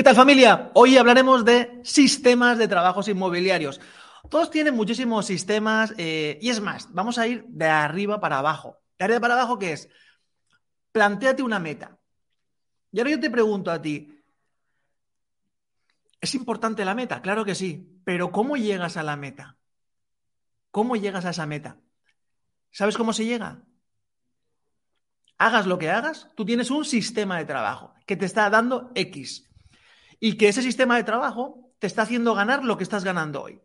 ¿Qué tal familia? Hoy hablaremos de sistemas de trabajos inmobiliarios. Todos tienen muchísimos sistemas eh, y es más, vamos a ir de arriba para abajo. De arriba para abajo, ¿qué es? Plantéate una meta. Y ahora yo te pregunto a ti, ¿es importante la meta? Claro que sí, pero ¿cómo llegas a la meta? ¿Cómo llegas a esa meta? ¿Sabes cómo se llega? Hagas lo que hagas, tú tienes un sistema de trabajo que te está dando X y que ese sistema de trabajo te está haciendo ganar lo que estás ganando hoy.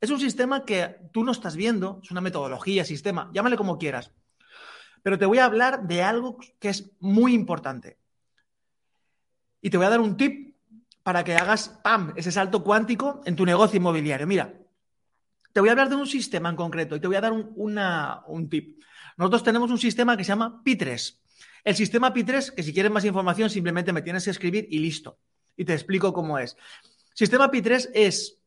Es un sistema que tú no estás viendo, es una metodología, sistema, llámale como quieras. Pero te voy a hablar de algo que es muy importante. Y te voy a dar un tip para que hagas, ¡pam!, ese salto cuántico en tu negocio inmobiliario. Mira, te voy a hablar de un sistema en concreto y te voy a dar un, un tip. Nosotros tenemos un sistema que se llama P3. El sistema P3, que si quieres más información, simplemente me tienes que escribir y listo. Y te explico cómo es. Sistema P3 es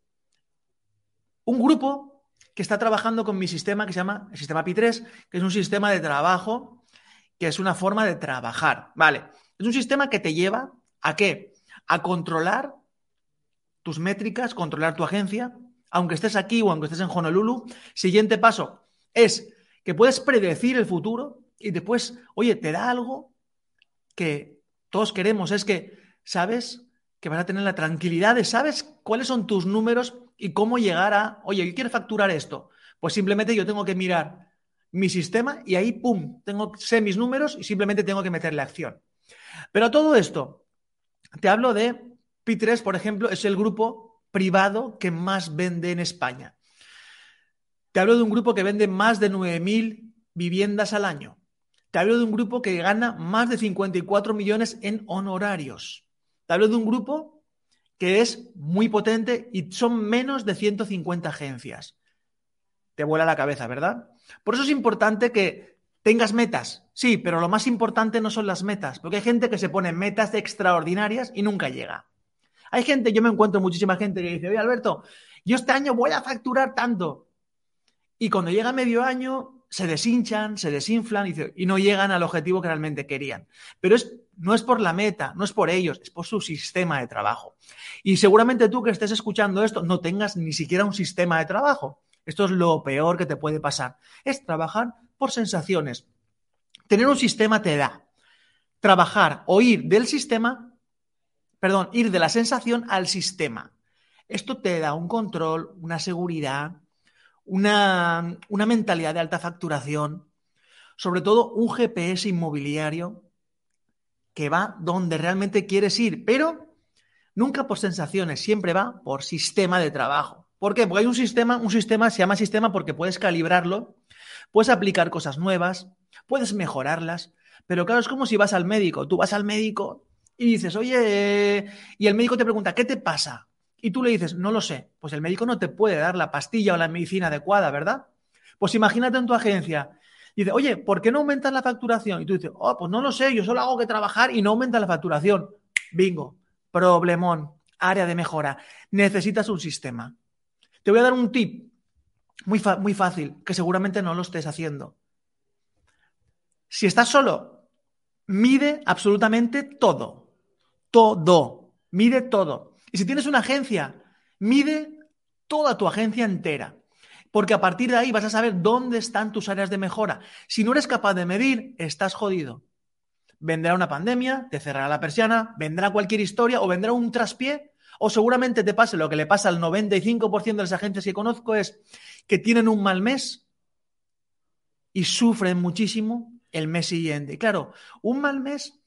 un grupo que está trabajando con mi sistema que se llama el sistema P3, que es un sistema de trabajo, que es una forma de trabajar. Vale. Es un sistema que te lleva a qué? A controlar tus métricas, controlar tu agencia, aunque estés aquí o aunque estés en Honolulu. Siguiente paso es que puedes predecir el futuro y después, oye, te da algo que todos queremos, es que sabes que vas a tener la tranquilidad de sabes cuáles son tus números y cómo llegar a, oye, yo quiero facturar esto. Pues simplemente yo tengo que mirar mi sistema y ahí, pum, tengo, sé mis números y simplemente tengo que meterle acción. Pero todo esto, te hablo de P3, por ejemplo, es el grupo privado que más vende en España. Te hablo de un grupo que vende más de 9.000 viviendas al año. Te hablo de un grupo que gana más de 54 millones en honorarios. Te hablo de un grupo que es muy potente y son menos de 150 agencias. Te vuela la cabeza, ¿verdad? Por eso es importante que tengas metas. Sí, pero lo más importante no son las metas, porque hay gente que se pone metas extraordinarias y nunca llega. Hay gente, yo me encuentro muchísima gente que dice, oye Alberto, yo este año voy a facturar tanto. Y cuando llega medio año, se deshinchan, se desinflan y, no llegan al objetivo que realmente querían. Pero no es por la meta, no es por ellos, es por su sistema de trabajo. Y seguramente tú que estés escuchando esto no tengas ni siquiera un sistema de trabajo. Esto es lo peor que te puede pasar. Es trabajar por sensaciones. Tener un sistema te da. Trabajar o ir del sistema, perdón, ir de la sensación al sistema. Esto te da un control, una seguridad, una, mentalidad de alta facturación, sobre todo un GPS inmobiliario que va donde realmente quieres ir, pero nunca por sensaciones, siempre va por sistema de trabajo. ¿Por qué? Porque hay un sistema, un sistema se llama sistema porque puedes calibrarlo, puedes aplicar cosas nuevas, puedes mejorarlas, pero claro, es como si vas al médico, tú vas al médico y dices, oye, y el médico te pregunta, ¿qué te pasa? Y tú le dices, no lo sé, pues el médico no te puede dar la pastilla o la medicina adecuada, ¿verdad? Pues imagínate en tu agencia. Dice, oye, ¿por qué no aumentas la facturación? Y tú dices, oh, pues no lo sé, yo solo hago que trabajar y no aumenta la facturación. Bingo, problemón, área de mejora. Necesitas un sistema. Te voy a dar un tip muy, muy fácil, que seguramente no lo estés haciendo. Si estás solo, mide absolutamente todo. Todo. Mide todo. Y si tienes una agencia, mide toda tu agencia entera. Porque a partir de ahí vas a saber dónde están tus áreas de mejora. Si no eres capaz de medir, estás jodido. Vendrá una pandemia, te cerrará la persiana, vendrá cualquier historia o vendrá un traspié o seguramente te pase lo que le pasa al 95% de las agencias que conozco es que tienen un mal mes y sufren muchísimo el mes siguiente. Y claro, un mal mes,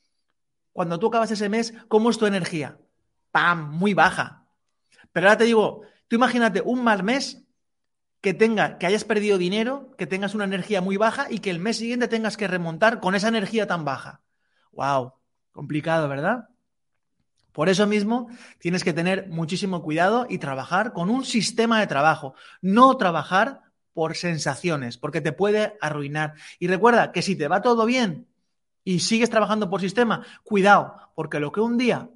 cuando tú acabas ese mes, ¿cómo es tu energía? ¡Pam!, muy baja. Pero ahora te digo, tú imagínate un mal mes que tenga, que hayas perdido dinero, que tengas una energía muy baja y que el mes siguiente tengas que remontar con esa energía tan baja. ¡Wow! Complicado, ¿verdad? Por eso mismo tienes que tener muchísimo cuidado y trabajar con un sistema de trabajo, no trabajar por sensaciones, porque te puede arruinar. Y recuerda que si te va todo bien y sigues trabajando por sistema, cuidado, porque lo que un día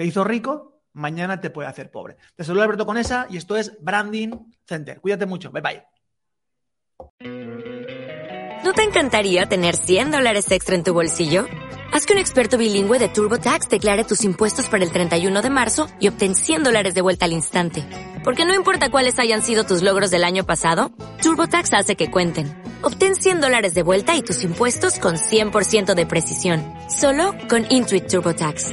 te hizo rico, mañana te puede hacer pobre. Te saludo Alberto Conesa y esto es Branding Center. Cuídate mucho. Bye bye. ¿No te encantaría tener 100 dólares extra en tu bolsillo? Haz que un experto bilingüe de TurboTax declare tus impuestos para el 31 de marzo y obtén 100 dólares de vuelta al instante. Porque no importa cuáles hayan sido tus logros del año pasado, TurboTax hace que cuenten. Obtén 100 dólares de vuelta y tus impuestos con 100% de precisión. Solo con Intuit TurboTax.